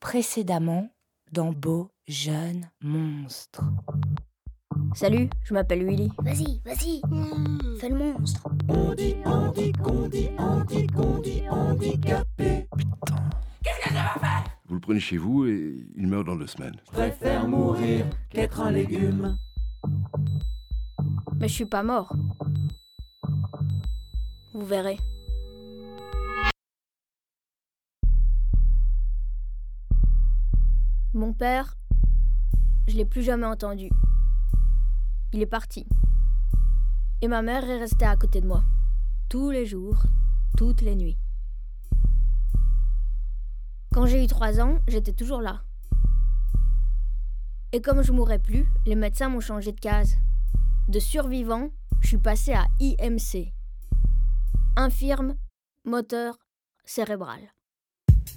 Précédemment, dans Beau Jeune Monstre. Salut, je m'appelle Willy. Vas-y, vas-y, fais le monstre. On dit, on dit, qu'on dit, on dit, qu'on dit, handicapé. Qu'est-ce que ça va faire? Vous le prenez chez vous et il meurt dans deux semaines. Je préfère mourir qu'être un légume. Mais je suis pas mort. Vous verrez. Mon père, je l'ai plus jamais entendu. Il est parti. Et ma mère est restée à côté de moi. Tous les jours, toutes les nuits. Quand j'ai eu trois ans, j'étais toujours là. Et comme je mourrais plus, les médecins m'ont changé de case. De survivant, je suis passé à IMC. Infirme, moteur, cérébral.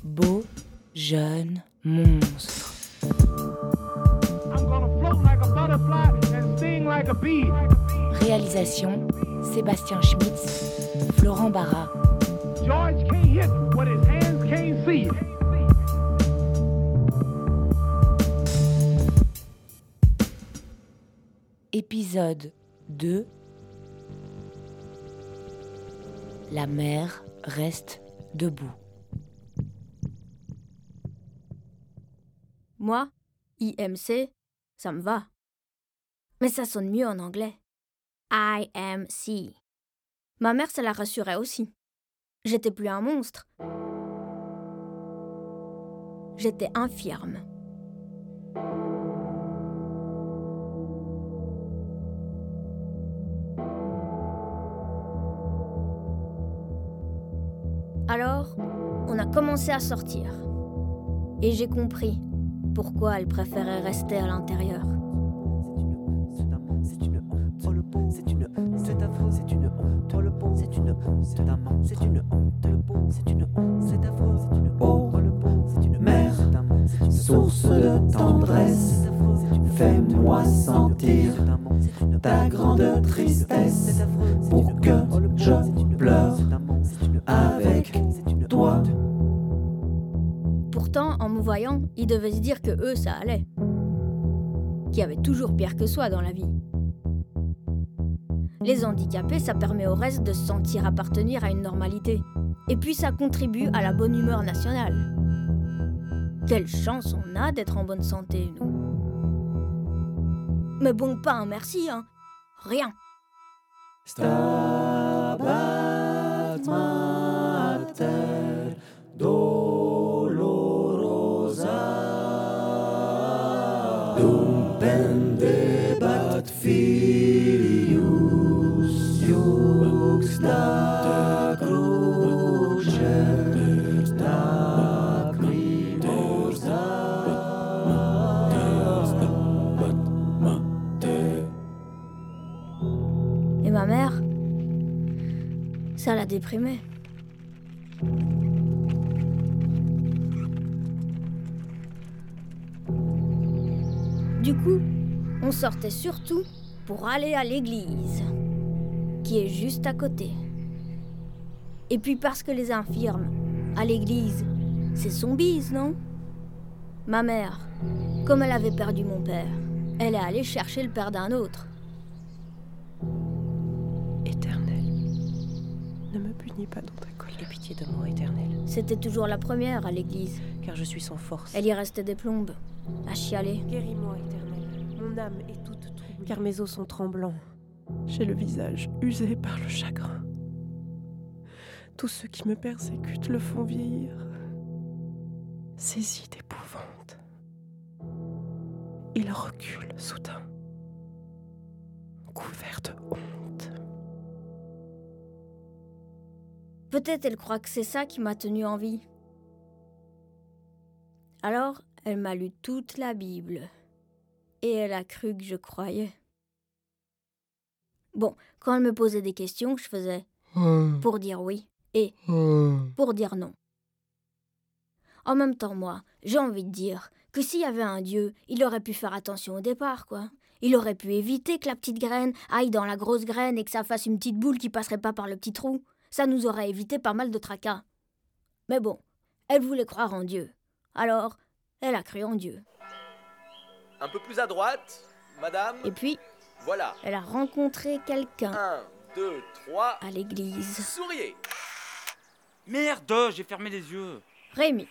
Beau Jeune Monstre. Réalisation Sébastien Schmitz, Florent Barra. George can't hit what his hands can't see. Épisode 2 La mer reste debout. Moi, IMC, ça me va. Mais ça sonne mieux en anglais. IMC. Ma mère, ça la rassurait aussi. J'étais plus un monstre. J'étais infirme. Alors, on a commencé à sortir. Et j'ai compris pourquoi elle préférait rester à l'intérieur. C'est une honte, c'est une honte. C'est c'est une honte. C'est une honte, c'est c'est c'est une honte, source de tendresse. Fais-moi sentir ta grande tristesse pour que ils devaient se dire que eux, ça allait. Qu'il y avait toujours pire que soi dans la vie. Les handicapés, ça permet au reste de se sentir appartenir à une normalité. Et puis ça contribue à la bonne humeur nationale. Quelle chance on a d'être en bonne santé, nous. Mais bon, pas un merci, hein. Rien. Et ma mère, ça la déprimait. Du coup, on sortait surtout pour aller à l'église, qui est juste à côté. Et puis parce que les infirmes, à l'église, c'est son bise, non? Ma mère, comme elle avait perdu mon père, elle est allée chercher le père d'un autre. Éternel, ne me punis pas dans ta colère. Aie pitié de moi, Éternel, C'était toujours la première à l'église. car je suis sans force. Elle y restait des plombes, à chialer. Guéris-moi, Éternel. Mon âme est toute troublée, car mes os sont tremblants. J'ai le visage usé par le chagrin. Tous ceux qui me persécutent le font vieillir. Saisi d'épouvante. Il recule soudain, couvert de honte. Peut-être elle croit que c'est ça qui m'a tenue en vie. Alors, elle m'a lu toute la Bible. Et elle a cru que je croyais. Bon, quand elle me posait des questions, je faisais pour dire oui et pour dire non. En même temps, moi, j'ai envie de dire que s'il y avait un Dieu, il aurait pu faire attention au départ, quoi. Il aurait pu éviter que la petite graine aille dans la grosse graine et que ça fasse une petite boule qui passerait pas par le petit trou. Ça nous aurait évité pas mal de tracas. Mais bon, elle voulait croire en Dieu. Alors, elle a cru en Dieu. Un peu plus à droite, madame. Et puis, Voilà. elle a rencontré quelqu'un Un, deux, trois. à l'église. Souriez. Merde, j'ai fermé les yeux. Rémi.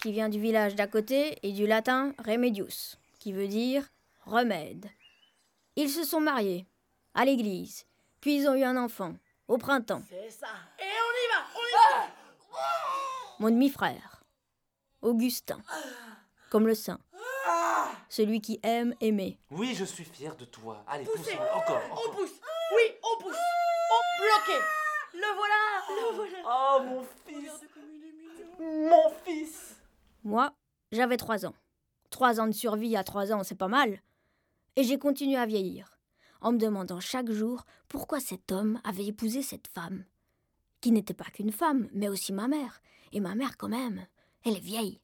Qui vient du village d'à côté et du latin remedius, qui veut dire remède. Ils se sont mariés à l'église, puis ils ont eu un enfant au printemps. C'est ça. Et on y va, on y va. Mon demi-frère, Augustin, comme le saint, celui qui aime aimer. Oui, je suis fier de toi. Allez, pousse encore. On encore. pousse. Oui, on pousse. On bloqué. Le voilà. Le voilà. Oh, mon fils. Mon fils. Moi, j'avais trois ans. Trois ans de survie à trois ans, c'est pas mal. Et j'ai continué à vieillir, en me demandant chaque jour pourquoi cet homme avait épousé cette femme, qui n'était pas qu'une femme, mais aussi ma mère. Et ma mère, quand même, elle est vieille.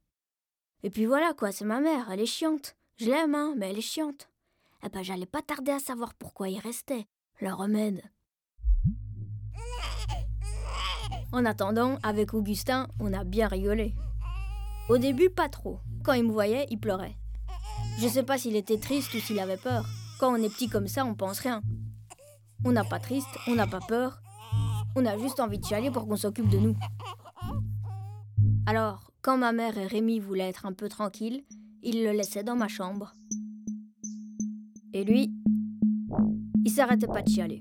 Et puis voilà, quoi, c'est ma mère, elle est chiante. Je l'aime, hein, mais elle est chiante. Eh ben, j'allais pas tarder à savoir pourquoi il restait, le remède. En attendant, avec Augustin, on a bien rigolé. Au début, pas trop. Quand il me voyait, il pleurait. Je sais pas s'il était triste ou s'il avait peur. Quand on est petit comme ça, on pense rien. On n'a pas triste, on n'a pas peur. On a juste envie de chialer pour qu'on s'occupe de nous. Alors, quand ma mère et Rémi voulaient être un peu tranquilles, ils le laissaient dans ma chambre. Et lui, il s'arrêtait pas de chialer.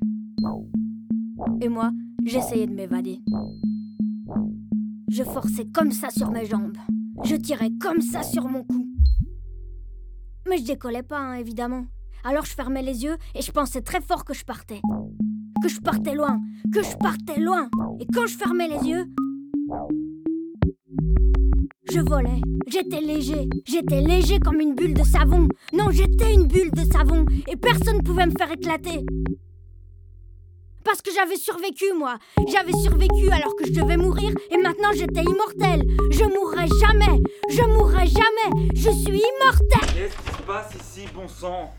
Et moi, j'essayais de m'évader. Je forçais comme ça sur mes jambes. Je tirais comme ça sur mon cou. Mais je décollais pas, hein, évidemment. Alors je fermais les yeux et je pensais très fort que je partais. Que je partais loin, que je partais loin. Et quand je fermais les yeux, je volais. J'étais léger. J'étais léger comme une bulle de savon. Non, j'étais une bulle de savon. Et personne ne pouvait me faire éclater. Parce que j'avais survécu, moi. J'avais survécu alors que je devais mourir. Et maintenant, j'étais immortelle. Je mourrai jamais. Je mourrai jamais. Je suis immortelle. Qu'est-ce qui se passe ici, bon sang?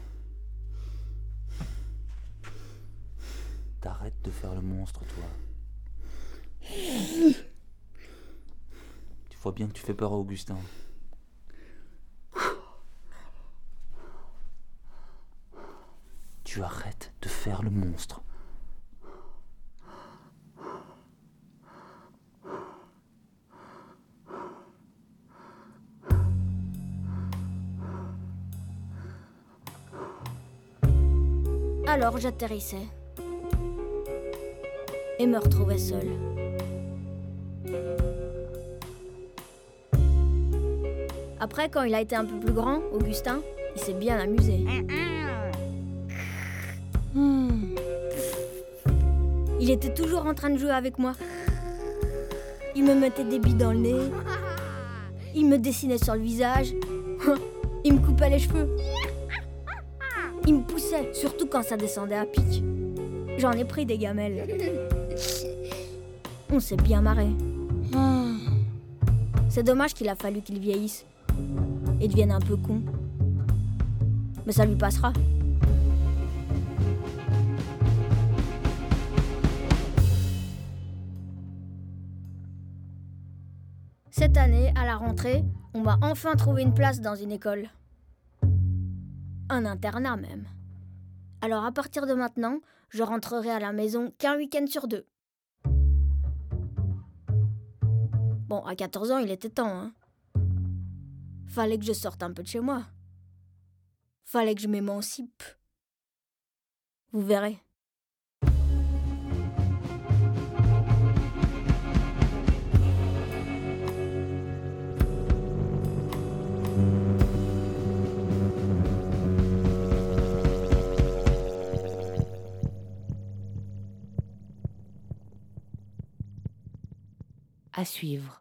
T'arrêtes de faire le monstre, toi. Tu vois bien que tu fais peur à Augustin. Tu arrêtes de faire le monstre. Alors j'atterrissais. Et me retrouvais seule. Après, quand il a été un peu plus grand, Augustin, il s'est bien amusé. Hmm. Il était toujours en train de jouer avec moi. Il me mettait des billes dans le nez. Il me dessinait sur le visage. Il me coupait les cheveux. Il me poussait, surtout quand ça descendait à pic. J'en ai pris des gamelles. On s'est bien marré. C'est dommage qu'il a fallu qu'il vieillisse et devienne un peu con. Mais ça lui passera. Cette année, à la rentrée, on m'a enfin trouvé une place dans une école. Un internat même. Alors à partir de maintenant, je rentrerai à la maison qu'un week-end sur deux. Bon, à 14 ans, il était temps, hein. Fallait que je sorte un peu de chez moi. Fallait que je m'émancipe. Vous verrez. À suivre.